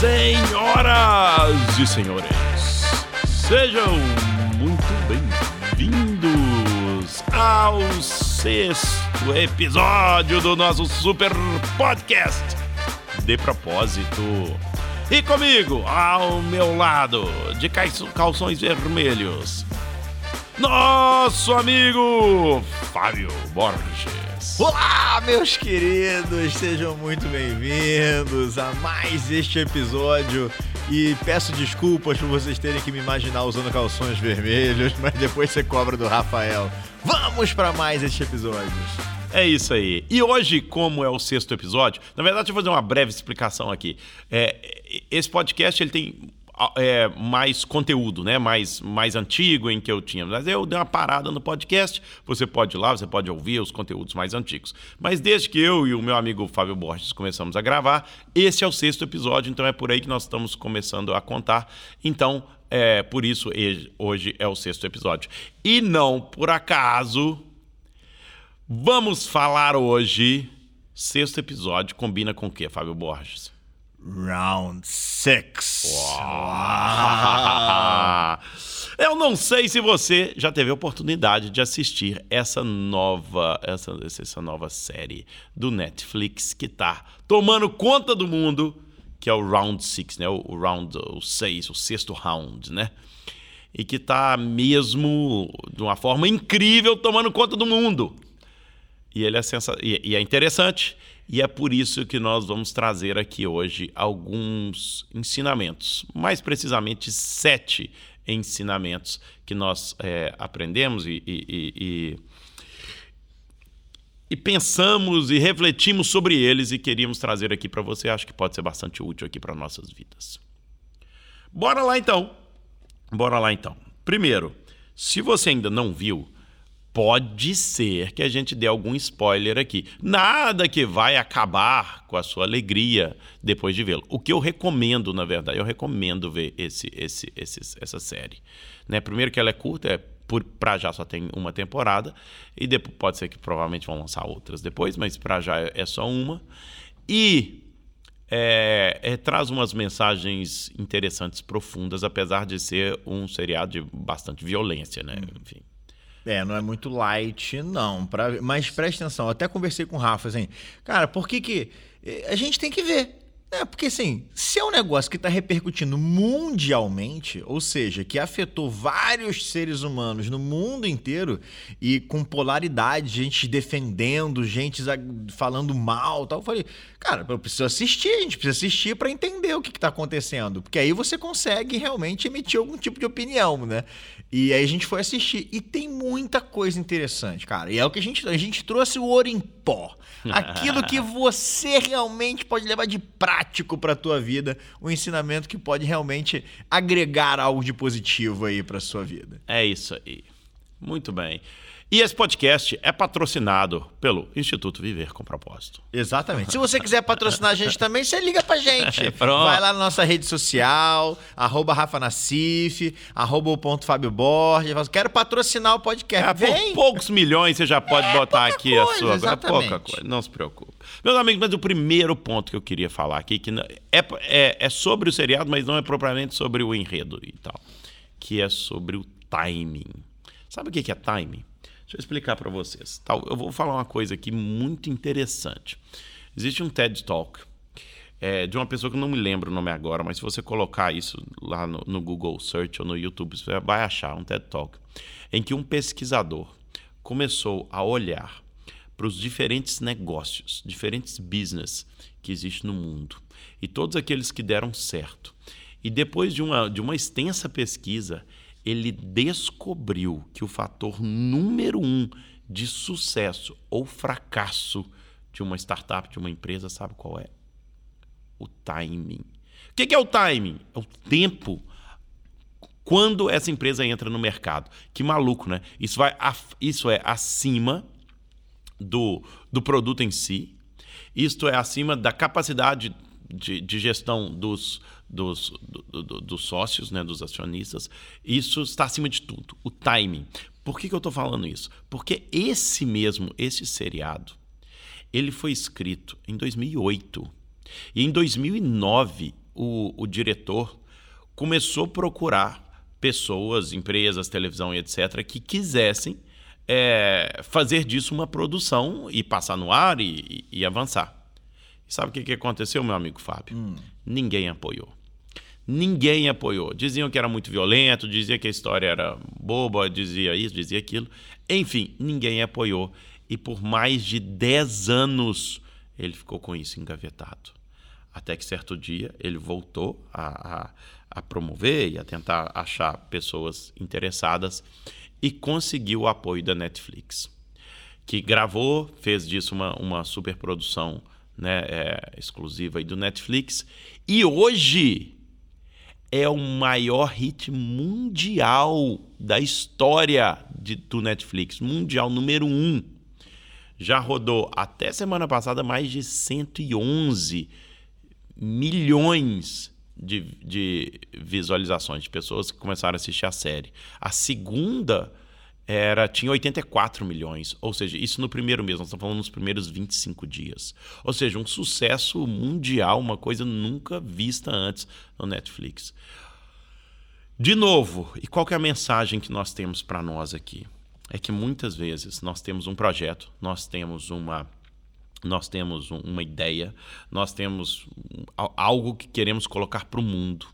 Senhoras e senhores, sejam muito bem-vindos ao sexto episódio do nosso super podcast de propósito. E comigo, ao meu lado, de calções vermelhos, nosso amigo Fábio Borges. Olá, meus queridos, sejam muito bem-vindos a mais este episódio. E peço desculpas por vocês terem que me imaginar usando calções vermelhos, mas depois você cobra do Rafael. Vamos para mais este episódio. É isso aí. E hoje, como é o sexto episódio, na verdade, deixa eu fazer uma breve explicação aqui. É, esse podcast ele tem é, mais conteúdo, né? Mais, mais antigo em que eu tinha. Mas eu dei uma parada no podcast. Você pode ir lá, você pode ouvir os conteúdos mais antigos. Mas desde que eu e o meu amigo Fábio Borges começamos a gravar, esse é o sexto episódio, então é por aí que nós estamos começando a contar. Então, é por isso hoje é o sexto episódio. E não por acaso, vamos falar hoje. Sexto episódio combina com o quê, Fábio Borges? Round 6. Eu não sei se você já teve a oportunidade de assistir essa nova, essa, essa nova série do Netflix que tá tomando conta do mundo, que é o Round 6, né? O, Round 6, o, o sexto round, né? E que tá mesmo de uma forma incrível tomando conta do mundo. E ele é sensa... e, e é interessante e é por isso que nós vamos trazer aqui hoje alguns ensinamentos, mais precisamente sete ensinamentos que nós é, aprendemos e, e, e, e, pensamos e refletimos sobre eles e queríamos trazer aqui para você. Acho que pode ser bastante útil aqui para nossas vidas. Bora lá então. Bora lá então. Primeiro, se você ainda não viu, pode ser que a gente dê algum spoiler aqui. Nada que vai acabar com a sua alegria depois de vê-lo. O que eu recomendo, na verdade, eu recomendo ver esse, esse, esse, essa série. Né? Primeiro que ela é curta, é para já só tem uma temporada e depois pode ser que provavelmente vão lançar outras depois, mas para já é, é só uma. E é, é, traz umas mensagens interessantes, profundas, apesar de ser um seriado de bastante violência, né? Hum. Enfim. É, não é muito light, não. Pra... Mas preste atenção, eu até conversei com o Rafa assim, cara, por que que. Eh, a gente tem que ver. É, porque assim, se é um negócio que está repercutindo mundialmente, ou seja, que afetou vários seres humanos no mundo inteiro e com polaridade, gente defendendo, gente falando mal, tal, eu falei, cara, eu preciso assistir, a gente precisa assistir para entender o que está acontecendo, porque aí você consegue realmente emitir algum tipo de opinião, né? E aí a gente foi assistir e tem muita coisa interessante, cara. E é o que a gente a gente trouxe o ouro em pó. Aquilo que você realmente pode levar de prático para tua vida, um ensinamento que pode realmente agregar algo de positivo aí para sua vida. É isso aí. Muito bem. E esse podcast é patrocinado pelo Instituto Viver com Propósito. Exatamente. Se você quiser patrocinar a gente também, você liga pra gente. É, Vai lá na nossa rede social, arroba Rafa Nassif, arroba o ponto Fábio Borges. Quero patrocinar o podcast. É, Vem. Por poucos milhões você já pode é, botar aqui coisa, a sua. Exatamente. É pouca coisa, não se preocupe. Meus amigos, mas o primeiro ponto que eu queria falar aqui, que é, é, é sobre o seriado, mas não é propriamente sobre o enredo e tal, que é sobre o timing. Sabe o que é timing? Deixa eu explicar para vocês. Eu vou falar uma coisa aqui muito interessante. Existe um TED Talk é, de uma pessoa que eu não me lembro o nome agora, mas se você colocar isso lá no, no Google Search ou no YouTube, você vai achar um TED Talk em que um pesquisador começou a olhar para os diferentes negócios, diferentes business que existem no mundo e todos aqueles que deram certo. E depois de uma, de uma extensa pesquisa, ele descobriu que o fator número um de sucesso ou fracasso de uma startup, de uma empresa, sabe qual é? O timing. O que é o timing? É o tempo quando essa empresa entra no mercado. Que maluco, né? Isso, vai, isso é acima do, do produto em si, isto é acima da capacidade de, de gestão dos, dos, do, do, dos sócios, né, dos acionistas, isso está acima de tudo. O timing. Por que, que eu estou falando isso? Porque esse mesmo, esse seriado, ele foi escrito em 2008. E em 2009 o, o diretor começou a procurar pessoas, empresas, televisão e etc., que quisessem é, fazer disso uma produção e passar no ar e, e, e avançar. E sabe o que, que aconteceu, meu amigo Fábio? Hum. Ninguém apoiou. Ninguém apoiou. Diziam que era muito violento, dizia que a história era boba, dizia isso, dizia aquilo. Enfim, ninguém apoiou. E por mais de 10 anos ele ficou com isso engavetado. Até que certo dia ele voltou a, a, a promover e a tentar achar pessoas interessadas e conseguiu o apoio da Netflix, que gravou, fez disso uma, uma superprodução né, é, exclusiva do Netflix. E hoje é o maior hit mundial da história de, do Netflix, mundial número um. Já rodou até semana passada mais de 111 milhões de, de visualizações de pessoas que começaram a assistir a série. A segunda era tinha 84 milhões, ou seja, isso no primeiro mês, nós estamos falando nos primeiros 25 dias. Ou seja, um sucesso mundial, uma coisa nunca vista antes no Netflix. De novo, e qual é a mensagem que nós temos para nós aqui? É que muitas vezes nós temos um projeto, nós temos uma nós temos uma ideia, nós temos algo que queremos colocar para o mundo.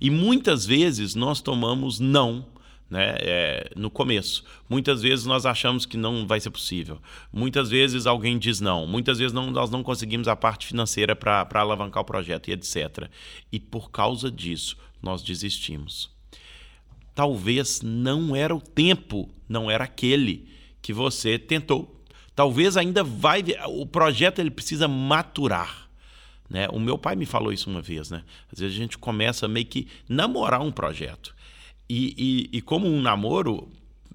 E muitas vezes nós tomamos não né? É, no começo. Muitas vezes nós achamos que não vai ser possível. Muitas vezes alguém diz não. Muitas vezes não, nós não conseguimos a parte financeira para alavancar o projeto e etc. E por causa disso, nós desistimos. Talvez não era o tempo, não era aquele que você tentou. Talvez ainda vai. O projeto ele precisa maturar. Né? O meu pai me falou isso uma vez. Né? Às vezes a gente começa meio que namorar um projeto. E, e, e como um namoro,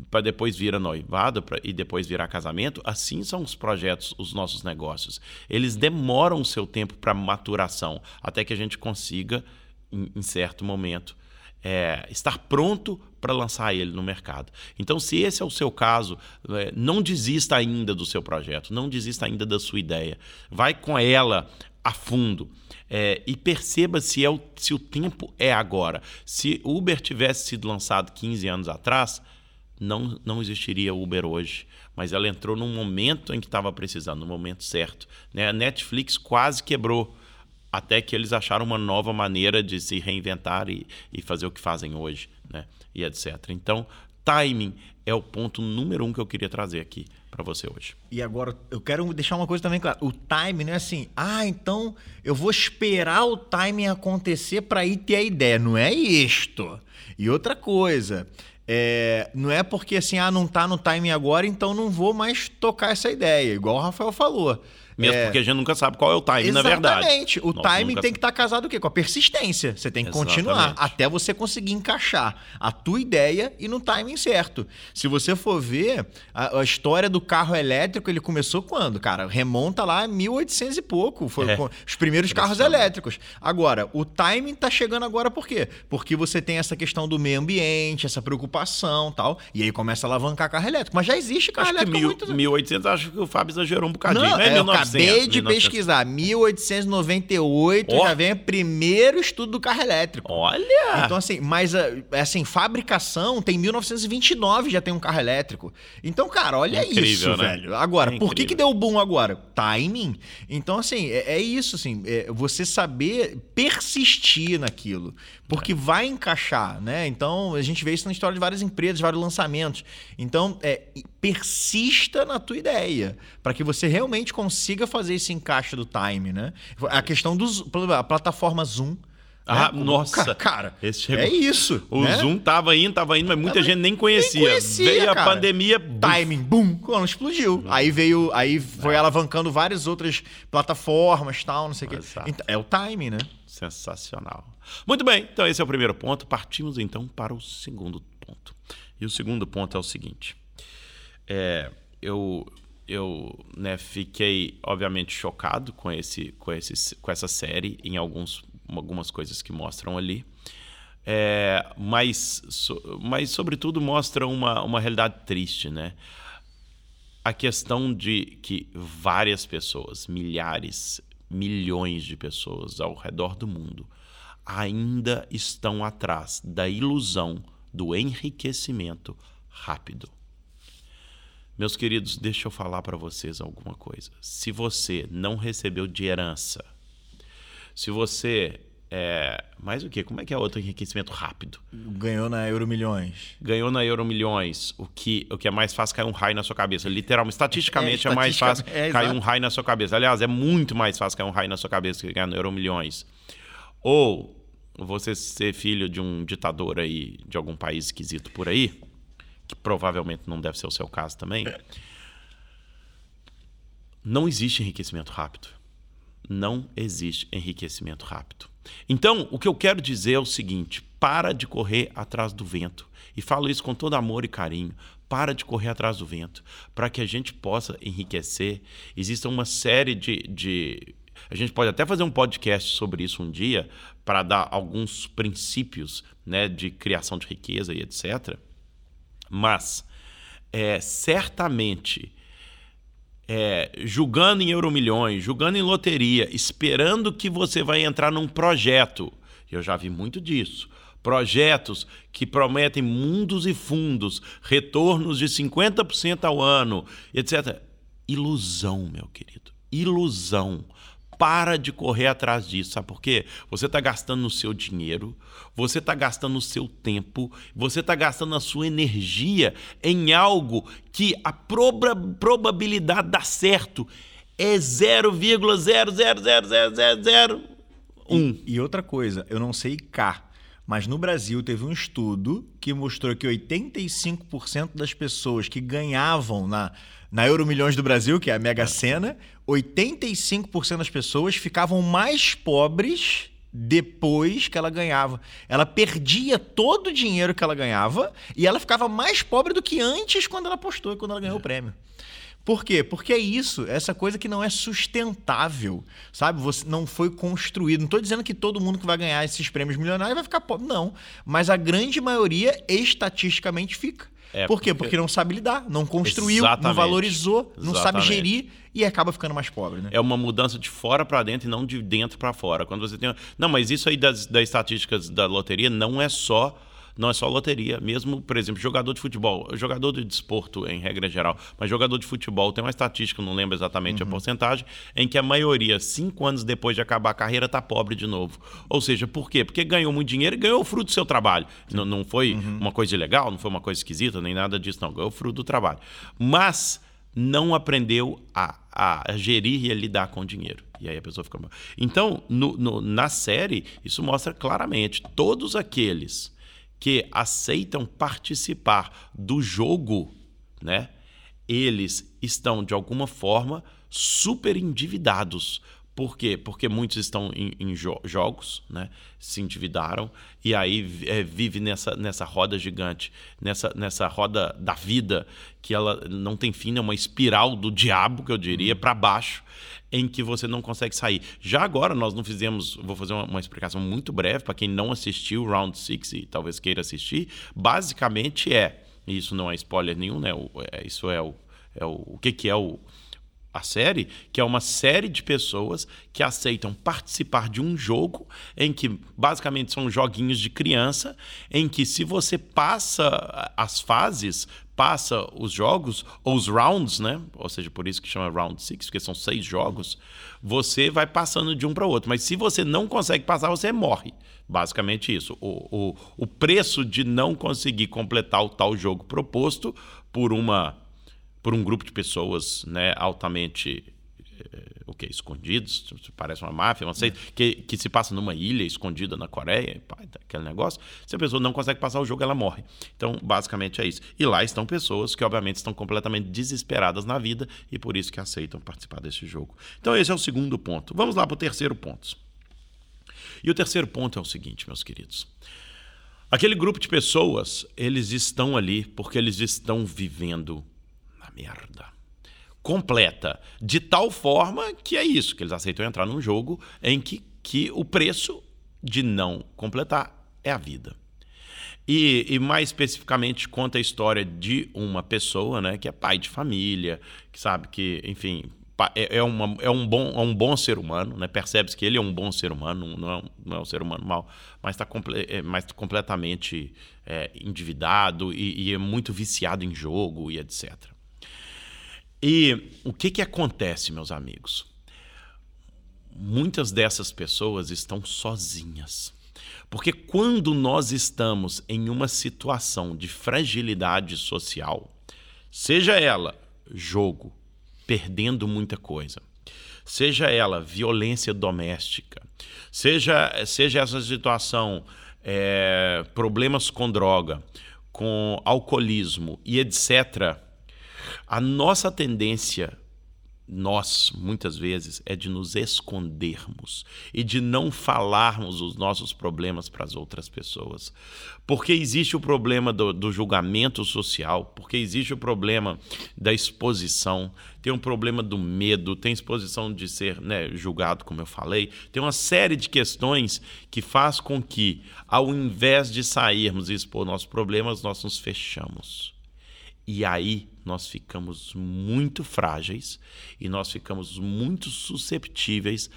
para depois vir a noivado pra, e depois virar casamento, assim são os projetos, os nossos negócios. Eles demoram o seu tempo para maturação, até que a gente consiga, em, em certo momento, é, estar pronto para lançar ele no mercado. Então, se esse é o seu caso, é, não desista ainda do seu projeto, não desista ainda da sua ideia. Vai com ela a fundo. É, e perceba se, é o, se o tempo é agora. Se Uber tivesse sido lançado 15 anos atrás, não, não existiria Uber hoje. Mas ela entrou num momento em que estava precisando, no momento certo. Né? A Netflix quase quebrou, até que eles acharam uma nova maneira de se reinventar e, e fazer o que fazem hoje, né? e etc. Então, timing é o ponto número um que eu queria trazer aqui para você hoje. E agora eu quero deixar uma coisa também clara. O time não é assim, ah, então eu vou esperar o timing acontecer para ir ter a ideia. Não é isto. E outra coisa, é, não é porque assim, ah, não tá no timing agora, então não vou mais tocar essa ideia, igual o Rafael falou. Mesmo é... porque a gente nunca sabe qual é o timing, na verdade. Exatamente. O timing tem que estar tá casado o quê? Com a persistência. Você tem que Exatamente. continuar até você conseguir encaixar a tua ideia e no timing certo. Se você for ver, a, a história do carro elétrico, ele começou quando, cara? Remonta lá a 1800 e pouco. Foi é. os primeiros carros elétricos. Agora, o timing tá chegando agora por quê? Porque você tem essa questão do meio ambiente, essa preocupação tal. E aí começa a alavancar carro elétrico. Mas já existe carro acho elétrico. Que mil, muito... 1800, acho que o Fábio exagerou um bocadinho. Não, é, é 1900, acabei de 1900. pesquisar. 1898 oh. já vem o primeiro estudo do carro elétrico. Olha! Então, assim, mas eh, assim, fabricação tem 1929 já tem um carro elétrico. Então, cara, olha é incrível, isso, né? velho. Agora, é por que, que deu boom agora? Timing. Então, assim, é, é isso, assim, é você saber persistir naquilo. Porque é. vai encaixar, né? Então, a gente vê isso na história de várias empresas, vários lançamentos. Então, é, persista na tua ideia, para que você realmente consiga fazer esse encaixe do time, né? A questão dos a plataforma Zoom ah, né? nossa. Cara, é isso. O né? Zoom tava indo, tava indo, mas muita gente nem conhecia. nem conhecia. Veio cara. a pandemia. Timing, boom, quando explodiu. Aí veio, aí foi é. alavancando várias outras plataformas tal, não sei o quê. Então, é o timing, né? Sensacional. Muito bem, então esse é o primeiro ponto. Partimos então para o segundo ponto. E o segundo ponto é o seguinte: é, eu, eu né, fiquei, obviamente, chocado com, esse, com, esse, com essa série em alguns, algumas coisas que mostram ali. É, mas, so, mas, sobretudo, mostra uma, uma realidade triste, né? A questão de que várias pessoas, milhares, milhões de pessoas ao redor do mundo, ainda estão atrás da ilusão do enriquecimento rápido. Meus queridos, deixa eu falar para vocês alguma coisa. Se você não recebeu de herança, se você é, mais o que? Como é que é outro enriquecimento rápido? Ganhou na Euro Milhões. Ganhou na Euro Milhões. O que, o que é mais fácil cair um raio na sua cabeça. Literalmente, estatisticamente é, é mais fácil é, cair um raio na sua cabeça. Aliás, é muito mais fácil cair um raio na sua cabeça que ganhar na Euro Milhões. Ou você ser filho de um ditador aí, de algum país esquisito por aí, que provavelmente não deve ser o seu caso também. Não existe enriquecimento rápido. Não existe enriquecimento rápido. Então, o que eu quero dizer é o seguinte: para de correr atrás do vento. E falo isso com todo amor e carinho. Para de correr atrás do vento. Para que a gente possa enriquecer, existe uma série de, de. A gente pode até fazer um podcast sobre isso um dia, para dar alguns princípios né, de criação de riqueza e etc. Mas, é, certamente é, julgando em euromilhões, julgando em loteria, esperando que você vai entrar num projeto. Eu já vi muito disso. Projetos que prometem mundos e fundos, retornos de 50% ao ano, etc. Ilusão, meu querido. Ilusão para de correr atrás disso. Sabe por quê? Você está gastando o seu dinheiro, você está gastando o seu tempo, você está gastando a sua energia em algo que a proba probabilidade dar certo é 0,0000001. E, e outra coisa, eu não sei cá, mas no Brasil teve um estudo que mostrou que 85% das pessoas que ganhavam na na Euro Milhões do Brasil, que é a Mega Sena, 85% das pessoas ficavam mais pobres depois que ela ganhava. Ela perdia todo o dinheiro que ela ganhava e ela ficava mais pobre do que antes quando ela apostou e quando ela ganhou o prêmio. Por quê? Porque é isso, essa coisa que não é sustentável, sabe? Você não foi construído. Não estou dizendo que todo mundo que vai ganhar esses prêmios milionários vai ficar pobre, não. Mas a grande maioria estatisticamente fica. É, Por quê? Porque... porque não sabe lidar, não construiu, Exatamente. não valorizou, não Exatamente. sabe gerir e acaba ficando mais pobre, né? É uma mudança de fora para dentro e não de dentro para fora. Quando você tem, não, mas isso aí das, das estatísticas da loteria não é só não é só loteria. Mesmo, por exemplo, jogador de futebol, jogador de desporto em regra geral, mas jogador de futebol tem uma estatística, não lembro exatamente uhum. a porcentagem, em que a maioria, cinco anos depois de acabar a carreira, está pobre de novo. Ou seja, por quê? Porque ganhou muito dinheiro e ganhou o fruto do seu trabalho. Não, não foi uhum. uma coisa ilegal, não foi uma coisa esquisita, nem nada disso, não. Ganhou o fruto do trabalho. Mas não aprendeu a, a, gerir e a lidar com o dinheiro. E aí a pessoa fica. Então, no, no, na série, isso mostra claramente todos aqueles que aceitam participar do jogo, né? Eles estão de alguma forma super endividados. Por quê? Porque muitos estão em, em jo jogos, né? se endividaram e aí é, vive nessa, nessa roda gigante, nessa, nessa roda da vida que ela não tem fim, é uma espiral do diabo, que eu diria, uhum. para baixo em que você não consegue sair. Já agora nós não fizemos, vou fazer uma, uma explicação muito breve para quem não assistiu Round 6 e talvez queira assistir. Basicamente é, e isso não é spoiler nenhum, né? O, é, isso é o, é o, o que, que é o, a série, que é uma série de pessoas que aceitam participar de um jogo em que basicamente são joguinhos de criança, em que se você passa as fases, passa os jogos, ou os rounds, né? Ou seja, por isso que chama round six, porque são seis jogos, você vai passando de um para outro. Mas se você não consegue passar, você morre. Basicamente isso. O, o, o preço de não conseguir completar o tal jogo proposto por uma por um grupo de pessoas né, altamente eh, o que escondidos? Parece uma máfia não sei é. que, que se passa numa ilha escondida na Coreia pá, aquele negócio. Se a pessoa não consegue passar o jogo ela morre. Então basicamente é isso. E lá estão pessoas que obviamente estão completamente desesperadas na vida e por isso que aceitam participar desse jogo. Então esse é o segundo ponto. Vamos lá para o terceiro ponto. E o terceiro ponto é o seguinte meus queridos. Aquele grupo de pessoas eles estão ali porque eles estão vivendo merda. Completa. De tal forma que é isso, que eles aceitam entrar num jogo em que, que o preço de não completar é a vida. E, e, mais especificamente conta a história de uma pessoa, né, que é pai de família, que sabe que, enfim, é, é, uma, é, um, bom, é um bom ser humano, né? percebe-se que ele é um bom ser humano, não é um, não é um ser humano mau, mas está comple é, mas completamente é, endividado e, e, é muito viciado em jogo e etc. E o que, que acontece, meus amigos? Muitas dessas pessoas estão sozinhas. Porque quando nós estamos em uma situação de fragilidade social, seja ela jogo, perdendo muita coisa, seja ela violência doméstica, seja, seja essa situação é, problemas com droga, com alcoolismo e etc., a nossa tendência nós, muitas vezes, é de nos escondermos e de não falarmos os nossos problemas para as outras pessoas. Porque existe o problema do, do, julgamento social, porque existe o problema da exposição, tem um problema do medo, tem exposição de ser né, julgado, como eu falei, tem uma série de questões que faz com que, ao invés de sairmos e expor nossos problemas, nós nos fechamos. E aí nós ficamos muito frágeis e nós ficamos muito susceptíveis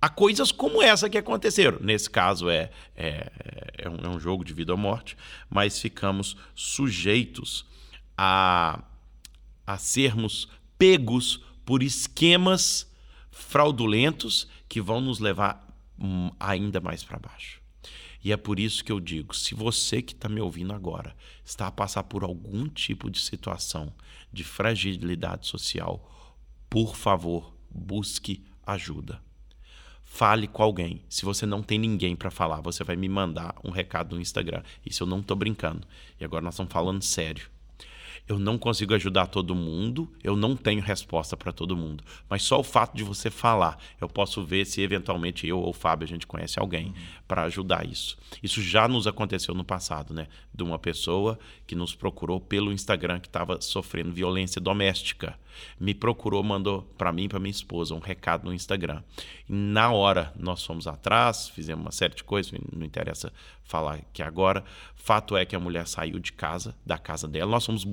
a coisas como essa que aconteceram. Nesse caso é, é, é, um, é um jogo de vida ou morte, mas ficamos sujeitos a, a sermos pegos por esquemas fraudulentos que vão nos levar hum, ainda mais para baixo. E é por isso que eu digo: se você que está me ouvindo agora está a passar por algum tipo de situação de fragilidade social, por favor, busque ajuda. Fale com alguém. Se você não tem ninguém para falar, você vai me mandar um recado no Instagram. Isso eu não estou brincando. E agora nós estamos falando sério. Eu não consigo ajudar todo mundo, eu não tenho resposta para todo mundo. Mas só o fato de você falar, eu posso ver se eventualmente eu ou o Fábio a gente conhece alguém uhum. para ajudar isso. Isso já nos aconteceu no passado, né? De uma pessoa que nos procurou pelo Instagram que estava sofrendo violência doméstica me procurou, mandou para mim para minha esposa um recado no Instagram. E na hora nós fomos atrás, fizemos uma série de coisas, não interessa falar que agora. Fato é que a mulher saiu de casa, da casa dela, nós fomos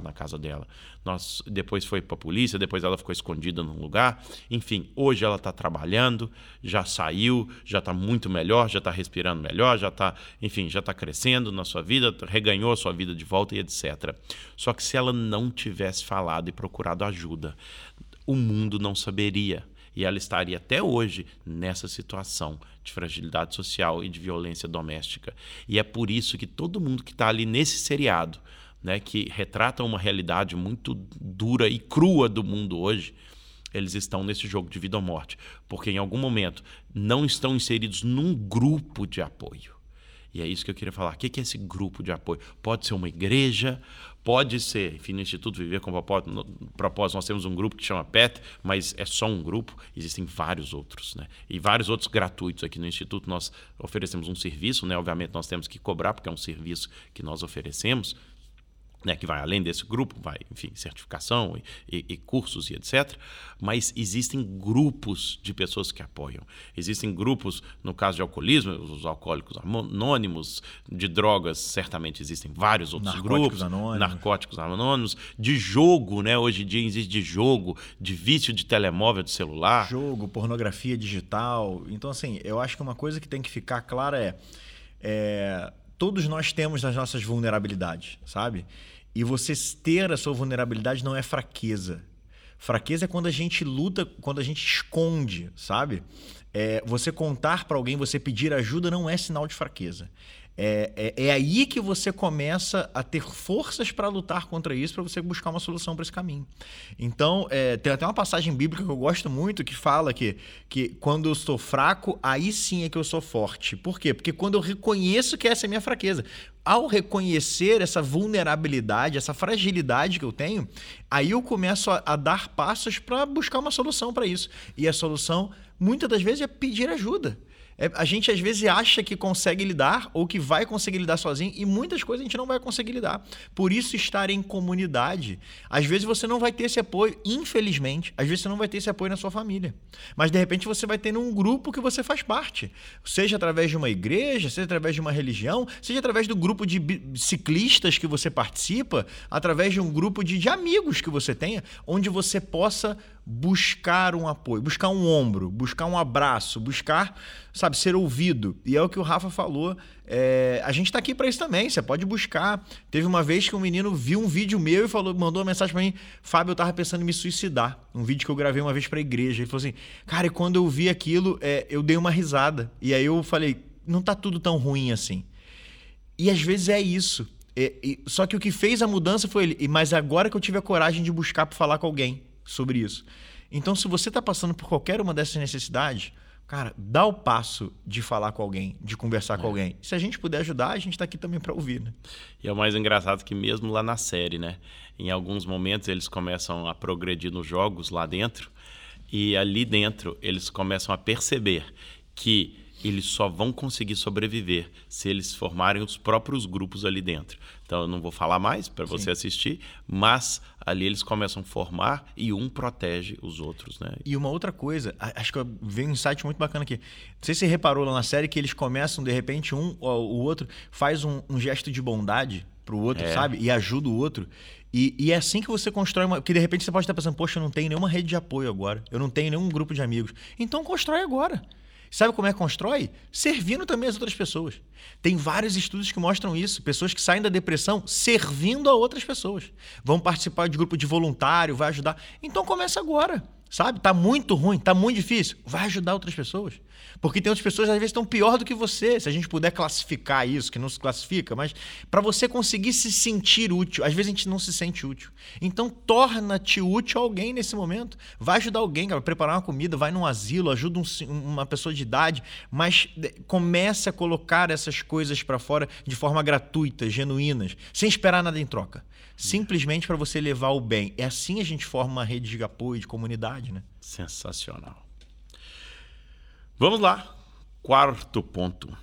na casa dela. Nós depois foi para a polícia, depois ela ficou escondida num lugar. Enfim, hoje ela está trabalhando, já saiu, já está muito melhor, já está respirando melhor, já está, enfim, já está crescendo na sua vida, reganhou a sua vida de volta e etc. Só que se ela não tivesse falado e procurado ajuda, o mundo não saberia e ela estaria até hoje nessa situação de fragilidade social e de violência doméstica. E é por isso que todo mundo que está ali nesse seriado né, que retratam uma realidade muito dura e crua do mundo hoje, eles estão nesse jogo de vida ou morte, porque em algum momento não estão inseridos num grupo de apoio. E é isso que eu queria falar. O que é esse grupo de apoio? Pode ser uma igreja, pode ser, enfim, no Instituto Viver com Propósito, nós temos um grupo que chama PET, mas é só um grupo, existem vários outros, né? E vários outros gratuitos aqui no Instituto. Nós oferecemos um serviço, né? Obviamente nós temos que cobrar, porque é um serviço que nós oferecemos, né, que vai além desse grupo, vai, enfim, certificação e, e, e, cursos e etc. Mas existem grupos de pessoas que apoiam. Existem grupos, no caso de alcoolismo, os alcoólicos anônimos, de drogas, certamente existem vários outros narcóticos grupos. Anônimos. Narcóticos anônimos. De jogo, né? Hoje em dia existe de jogo, de vício de telemóvel, de celular. Jogo, pornografia digital. Então, assim, eu acho que uma coisa que tem que ficar clara é, é todos nós temos as nossas vulnerabilidades, sabe? E você ter a sua vulnerabilidade não é fraqueza. Fraqueza é quando a gente luta, quando a gente esconde, sabe? É, você contar para alguém, você pedir ajuda não é sinal de fraqueza. É, é, é, aí que você começa a ter forças para lutar contra isso, para você buscar uma solução para esse caminho. Então, é, tem até uma passagem bíblica que eu gosto muito que fala que, que quando eu estou fraco, aí sim é que eu sou forte. Por quê? Porque quando eu reconheço que essa é a minha fraqueza, ao reconhecer essa vulnerabilidade, essa fragilidade que eu tenho, aí eu começo a, a dar passos para buscar uma solução para isso. E a solução, muitas das vezes, é pedir ajuda. É, a gente às vezes acha que consegue lidar ou que vai conseguir lidar sozinho e muitas coisas a gente não vai conseguir lidar. Por isso, estar em comunidade, às vezes você não vai ter esse apoio, infelizmente, às vezes você não vai ter esse apoio na sua família. Mas de repente você vai ter num grupo que você faz parte, seja através de uma igreja, seja através de uma religião, seja através do grupo de ciclistas que você participa, através de um grupo de, de amigos que você tenha, onde você possa buscar um apoio, buscar um ombro, buscar um abraço, buscar, sabe, ser ouvido. E é o que o Rafa falou. É, a gente está aqui para isso também. Você pode buscar. Teve uma vez que um menino viu um vídeo meu e falou, mandou uma mensagem para mim: Fábio, eu tava pensando em me suicidar. Um vídeo que eu gravei uma vez para a igreja. Ele falou assim: Cara, e quando eu vi aquilo, é, eu dei uma risada. E aí eu falei: Não tá tudo tão ruim assim. E às vezes é isso. É, só que o que fez a mudança foi ele. Mas agora que eu tive a coragem de buscar para falar com alguém sobre isso. Então, se você está passando por qualquer uma dessas necessidades, cara, dá o passo de falar com alguém, de conversar é. com alguém. Se a gente puder ajudar, a gente está aqui também para ouvir, né? E é o mais engraçado que mesmo lá na série, né? Em alguns momentos eles começam a progredir nos jogos lá dentro e ali dentro eles começam a perceber que eles só vão conseguir sobreviver se eles formarem os próprios grupos ali dentro. Então eu não vou falar mais para você assistir, mas ali eles começam a formar e um protege os outros, né? E uma outra coisa, acho que veio um insight muito bacana aqui. Não sei se você reparou lá na série que eles começam, de repente, um ou o outro faz um, um gesto de bondade pro outro, é. sabe? E ajuda o outro. E, e, é assim que você constrói uma. Que de repente você pode estar pensando, poxa, eu não tenho nenhuma rede de apoio agora. Eu não tenho nenhum grupo de amigos. Então constrói agora. Sabe como é que constrói? Servindo também as outras pessoas. Tem vários estudos que mostram isso. Pessoas que saem da depressão servindo a outras pessoas. Vão participar de grupo de voluntário, vai ajudar. Então começa agora. Sabe? Tá muito ruim, tá muito difícil. Vai ajudar outras pessoas. Porque tem outras pessoas, às vezes, estão pior do que você. Se a gente puder classificar isso, que não se classifica, mas para você conseguir se sentir útil, às vezes a gente não se sente útil. Então, torna-te útil a alguém nesse momento. Vai ajudar alguém, cara, preparar uma comida, vai num asilo, ajuda um, uma pessoa de idade, mas comece a colocar essas coisas para fora de forma gratuita, genuínas, sem esperar nada em troca simplesmente para você levar o bem. É assim a gente forma uma rede de apoio, de comunidade, né? Sensacional. Vamos lá. Quarto ponto.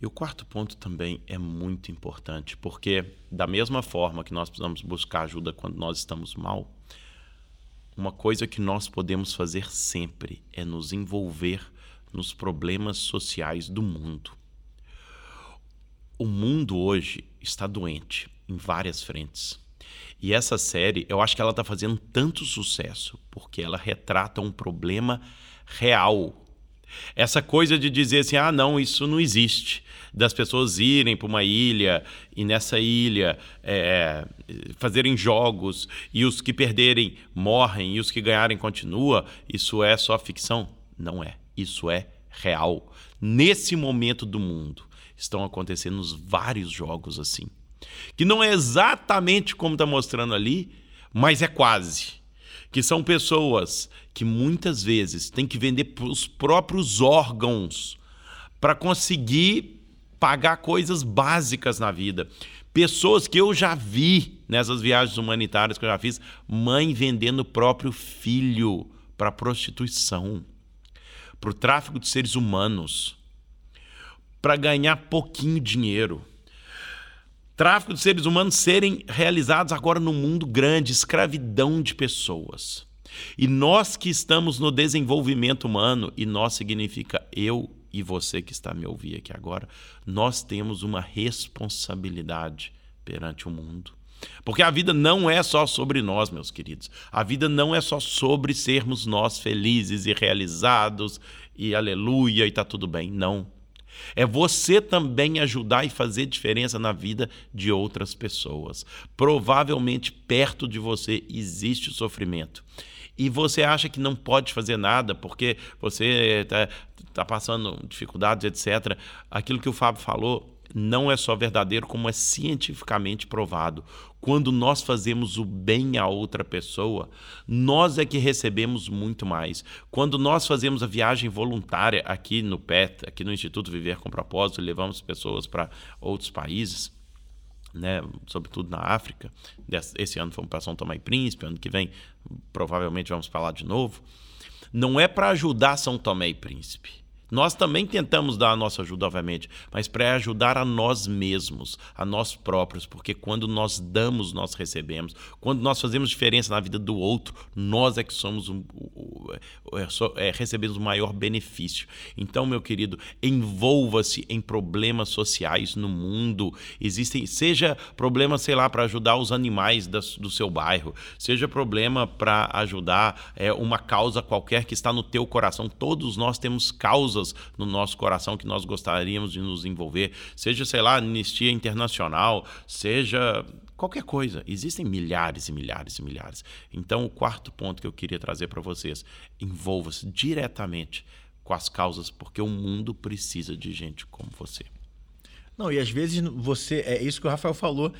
E o quarto ponto também é muito importante, porque da mesma forma que nós precisamos buscar ajuda quando nós estamos mal, uma coisa que nós podemos fazer sempre é nos envolver nos problemas sociais do mundo. O mundo hoje está doente em várias frentes. E essa série, eu acho que ela está fazendo tanto sucesso porque ela retrata um problema real. Essa coisa de dizer assim, ah, não, isso não existe. Das pessoas irem para uma ilha e nessa ilha é, fazerem jogos e os que perderem morrem e os que ganharem continua, isso é só ficção? Não é. Isso é real. Nesse momento do mundo estão acontecendo vários jogos assim que não é exatamente como está mostrando ali, mas é quase. Que são pessoas que muitas vezes têm que vender os próprios órgãos para conseguir pagar coisas básicas na vida. Pessoas que eu já vi nessas viagens humanitárias que eu já fiz, mãe vendendo o próprio filho para prostituição, para o tráfico de seres humanos, para ganhar pouquinho dinheiro tráfico de seres humanos serem realizados agora no mundo grande, escravidão de pessoas. E nós que estamos no desenvolvimento humano, e nós significa eu e você que está me ouvindo aqui agora, nós temos uma responsabilidade perante o mundo. Porque a vida não é só sobre nós, meus queridos. A vida não é só sobre sermos nós felizes e realizados e aleluia e tá tudo bem. Não. É você também ajudar e fazer diferença na vida de outras pessoas. Provavelmente perto de você existe o sofrimento. E você acha que não pode fazer nada porque você está tá passando dificuldades, etc. Aquilo que o Fábio falou não é só verdadeiro, como é cientificamente provado. Quando nós fazemos o bem a outra pessoa, nós é que recebemos muito mais. Quando nós fazemos a viagem voluntária aqui no PET, aqui no Instituto Viver com Propósito, levamos pessoas para outros países, né, sobretudo na África. Esse ano fomos para São Tomé e Príncipe, ano que vem provavelmente vamos para lá de novo. Não é para ajudar São Tomé e Príncipe Nós também tentamos dar a nossa ajuda, obviamente, mas para ajudar a nós mesmos, a nós próprios, porque quando nós damos, nós recebemos. Quando nós fazemos diferença na vida do outro, nós é que somos um, é, é, recebemos o maior benefício. Então, meu querido, envolva-se em problemas sociais no mundo. Existem, seja problema, sei lá, para ajudar os animais do seu bairro, seja problema para ajudar é, uma causa qualquer que está no teu coração. Todos nós temos causas causas no nosso coração que nós gostaríamos de nos envolver, seja, sei lá, anistia internacional, seja qualquer coisa. Existem milhares e milhares e milhares. Então, o quarto ponto que eu queria trazer para vocês: envolva-se diretamente com as causas, porque o mundo precisa de gente como você. Não, e às vezes você. É isso que o Rafael falou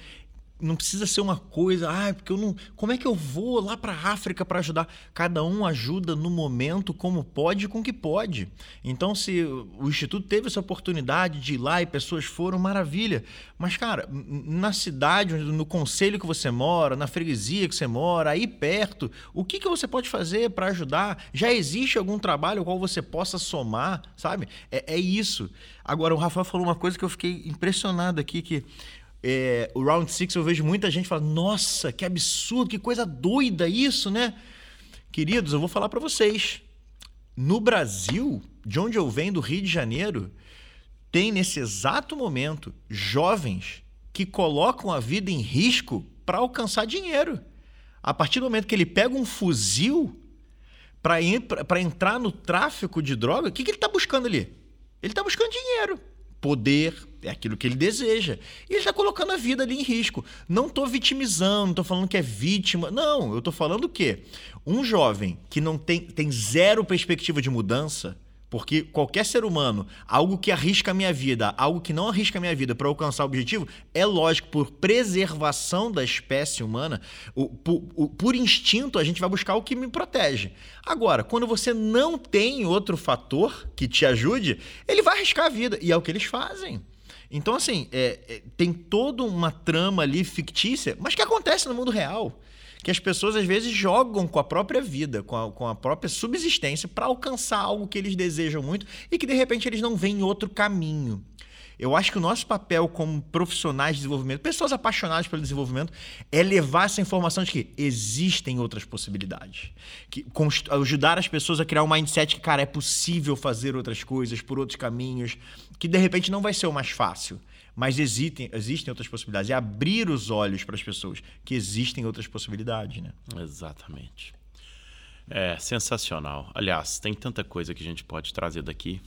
não precisa ser uma coisa, ah, porque eu não. Como é que eu vou lá para a África para ajudar? Cada um ajuda no momento como pode com que pode. Então, se o Instituto teve essa oportunidade de ir lá e pessoas foram, maravilha. Mas, cara, na cidade, no conselho que você mora, na freguesia que você mora, aí perto, o que, que você pode fazer para ajudar? Já existe algum trabalho ao qual você possa somar, sabe? É, é isso. Agora, o Rafael falou uma coisa que eu fiquei impressionado aqui, que é, o Round Six eu vejo muita gente falando: nossa, que absurdo, que coisa doida isso, né? Queridos, eu vou falar para vocês. No Brasil, de onde eu venho, do Rio de Janeiro, tem nesse exato momento jovens que colocam a vida em risco para alcançar dinheiro. A partir do momento que ele pega um fuzil para entrar no tráfico de droga, o que, que ele está buscando ali? Ele está buscando dinheiro poder, é aquilo que ele deseja. E ele está colocando a vida ali em risco. Não estou vitimizando, não estou falando que é vítima. Não, eu estou falando que um jovem que não tem, tem zero perspectiva de mudança, porque qualquer ser humano, algo que arrisca a minha vida, algo que não arrisca a minha vida para alcançar o objetivo, é lógico, por preservação da espécie humana, o, o, por instinto, a gente vai buscar o que me protege. Agora, quando você não tem outro fator que te ajude, ele vai arriscar a vida. E é o que eles fazem. Então, assim, é, é, tem toda uma trama ali fictícia, mas que acontece no mundo real que as pessoas às vezes jogam com a própria vida, com a, com a própria subsistência para alcançar algo que eles desejam muito e que de repente eles não veem outro caminho. Eu acho que o nosso papel como profissionais de desenvolvimento, pessoas apaixonadas pelo desenvolvimento, é levar essa informação de que existem outras possibilidades. Que ajudar as pessoas a criar um mindset que, cara, é possível fazer outras coisas por outros caminhos, que de repente não vai ser o mais fácil mas existem, existem outras possibilidades. É abrir os olhos para as pessoas que existem outras possibilidades, né? Exatamente. É sensacional. Aliás, tem tanta coisa que a gente pode trazer daqui.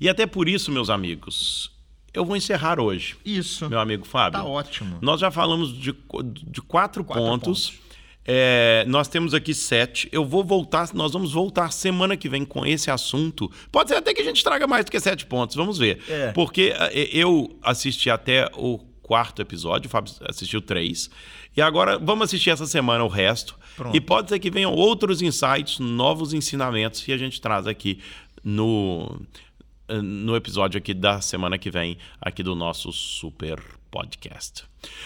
E até por isso, meus amigos, eu vou encerrar hoje. Isso. Meu amigo Fábio. Tá ótimo. Nós já falamos de, de quatro, quatro pontos. pontos. É, nós temos aqui sete. Eu vou voltar, nós vamos voltar semana que vem com esse assunto. Pode ser até que a gente traga mais do que sete pontos, vamos ver. É. Porque é, eu assisti até o quarto episódio, o Fábio assistiu três. E agora vamos assistir essa semana o resto. Pronto. E pode ser que venham outros insights, novos ensinamentos que a gente traz aqui no, no episódio aqui da semana que vem, aqui do nosso Super Podcast.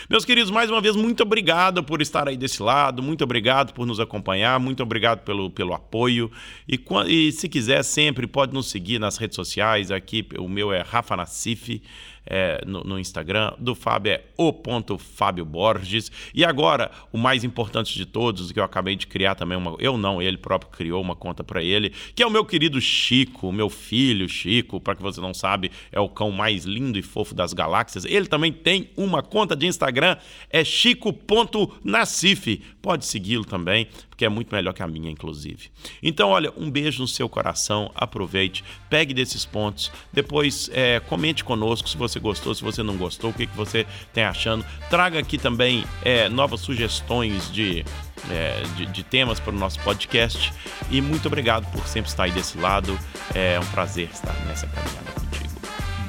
Meus queridos, mais uma vez, muito obrigado por estar aí desse lado, muito obrigado por nos acompanhar, muito obrigado pelo, pelo apoio. E, e se quiser, sempre pode nos seguir nas redes sociais. Aqui o meu é Rafa Nassif é, no, no, Instagram, do Fábio é o ponto Fábio Borges. E agora, o mais importante de todos, que eu acabei de criar também uma. Eu não, ele próprio criou uma conta para ele, que é o meu querido Chico, meu filho Chico, para que você não sabe, é o cão mais lindo e fofo das galáxias. Ele também tem uma conta de Instagram, é chico.nassif. Pode segui-lo também, porque é muito melhor que a minha, inclusive. Então, olha, um beijo no seu coração, aproveite, pegue desses pontos, depois é, comente conosco se você gostou, se você não gostou, o que, que você tem achando. Traga aqui também é, novas sugestões de, é, de, de, temas para o nosso podcast. E muito obrigado por sempre estar aí desse lado. É um prazer estar nessa caminhada contigo.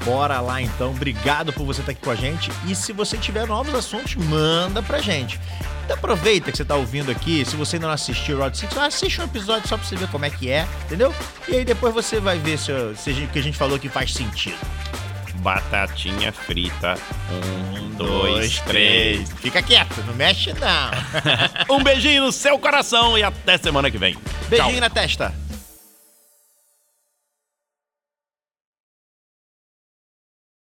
Bora lá então, obrigado por você estar aqui com a gente. E se você tiver novos assuntos, manda pra gente. Então aproveita que você está ouvindo aqui. Se você ainda não assistiu o Rod Six, assiste um episódio só para você ver como é que é, entendeu? E aí depois você vai ver se, se o que a gente falou que faz sentido. Batatinha frita. Um, dois, três. Fica quieto, não mexe não. um beijinho no seu coração e até semana que vem. Beijinho Tchau. na testa.